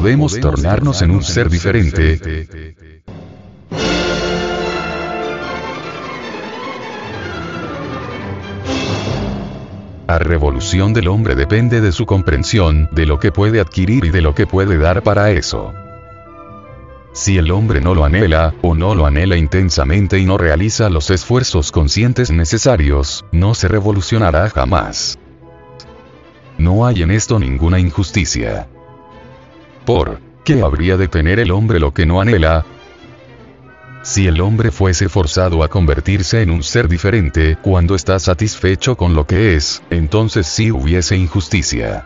podemos tornarnos en un ser diferente. La revolución del hombre depende de su comprensión, de lo que puede adquirir y de lo que puede dar para eso. Si el hombre no lo anhela, o no lo anhela intensamente y no realiza los esfuerzos conscientes necesarios, no se revolucionará jamás. No hay en esto ninguna injusticia. ¿Por qué habría de tener el hombre lo que no anhela? Si el hombre fuese forzado a convertirse en un ser diferente cuando está satisfecho con lo que es, entonces sí hubiese injusticia.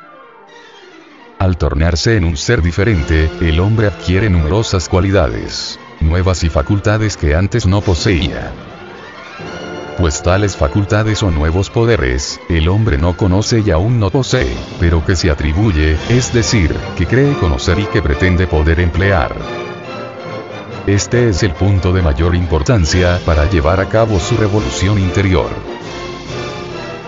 Al tornarse en un ser diferente, el hombre adquiere numerosas cualidades, nuevas y facultades que antes no poseía. Pues tales facultades o nuevos poderes, el hombre no conoce y aún no posee, pero que se atribuye, es decir, que cree conocer y que pretende poder emplear. Este es el punto de mayor importancia para llevar a cabo su revolución interior.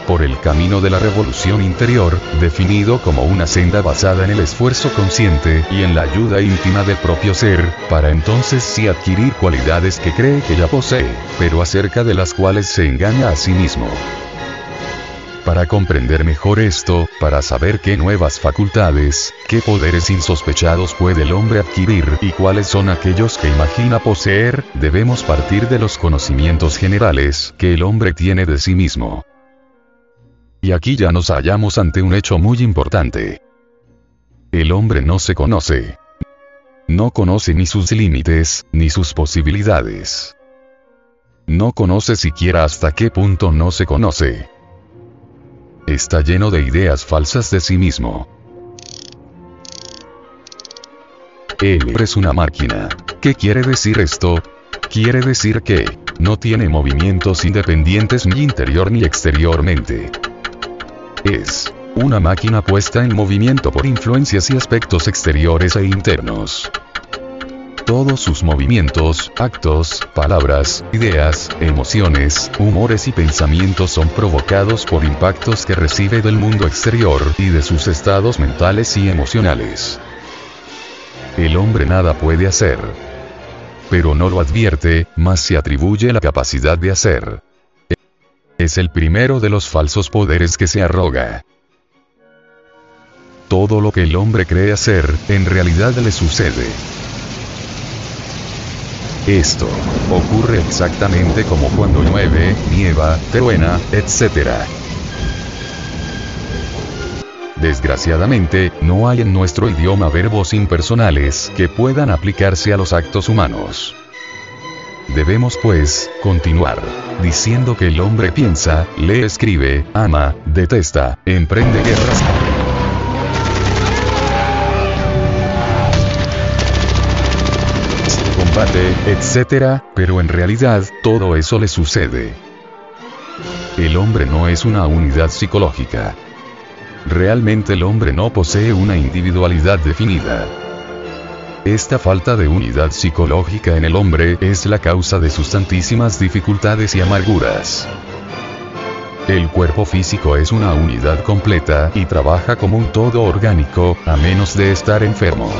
Por el camino de la revolución interior, definido como una senda basada en el esfuerzo consciente y en la ayuda íntima del propio ser, para entonces sí adquirir cualidades que cree que ya posee, pero acerca de las cuales se engaña a sí mismo. Para comprender mejor esto, para saber qué nuevas facultades, qué poderes insospechados puede el hombre adquirir y cuáles son aquellos que imagina poseer, debemos partir de los conocimientos generales que el hombre tiene de sí mismo. Y aquí ya nos hallamos ante un hecho muy importante. El hombre no se conoce. No conoce ni sus límites, ni sus posibilidades. No conoce siquiera hasta qué punto no se conoce. Está lleno de ideas falsas de sí mismo. Él es una máquina. ¿Qué quiere decir esto? Quiere decir que, no tiene movimientos independientes ni interior ni exteriormente. Es, una máquina puesta en movimiento por influencias y aspectos exteriores e internos. Todos sus movimientos, actos, palabras, ideas, emociones, humores y pensamientos son provocados por impactos que recibe del mundo exterior y de sus estados mentales y emocionales. El hombre nada puede hacer. Pero no lo advierte, más se atribuye la capacidad de hacer. Es el primero de los falsos poderes que se arroga. Todo lo que el hombre cree hacer, en realidad le sucede. Esto ocurre exactamente como cuando llueve, nieva, truena, etc. Desgraciadamente, no hay en nuestro idioma verbos impersonales que puedan aplicarse a los actos humanos. Debemos pues, continuar, diciendo que el hombre piensa, lee, escribe, ama, detesta, emprende guerras. combate, etc., pero en realidad, todo eso le sucede. El hombre no es una unidad psicológica. Realmente el hombre no posee una individualidad definida. Esta falta de unidad psicológica en el hombre es la causa de sus tantísimas dificultades y amarguras. El cuerpo físico es una unidad completa y trabaja como un todo orgánico, a menos de estar enfermo.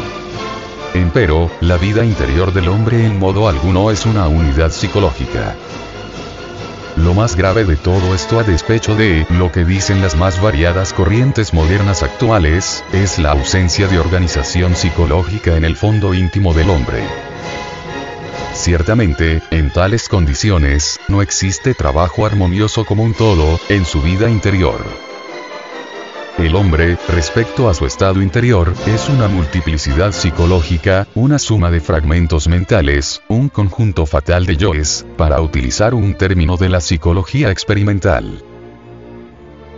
Empero, la vida interior del hombre en modo alguno es una unidad psicológica. Lo más grave de todo esto a despecho de lo que dicen las más variadas corrientes modernas actuales, es la ausencia de organización psicológica en el fondo íntimo del hombre. Ciertamente, en tales condiciones, no existe trabajo armonioso como un todo, en su vida interior. El hombre, respecto a su estado interior, es una multiplicidad psicológica, una suma de fragmentos mentales, un conjunto fatal de yoes, para utilizar un término de la psicología experimental.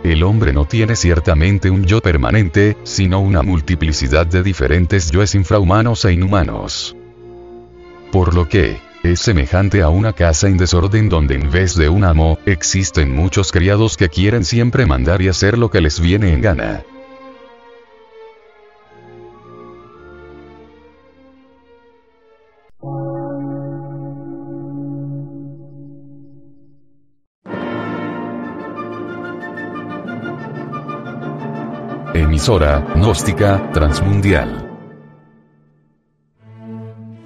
El hombre no tiene ciertamente un yo permanente, sino una multiplicidad de diferentes yoes infrahumanos e inhumanos. Por lo que, es semejante a una casa en desorden donde en vez de un amo, existen muchos criados que quieren siempre mandar y hacer lo que les viene en gana. Emisora, gnóstica, transmundial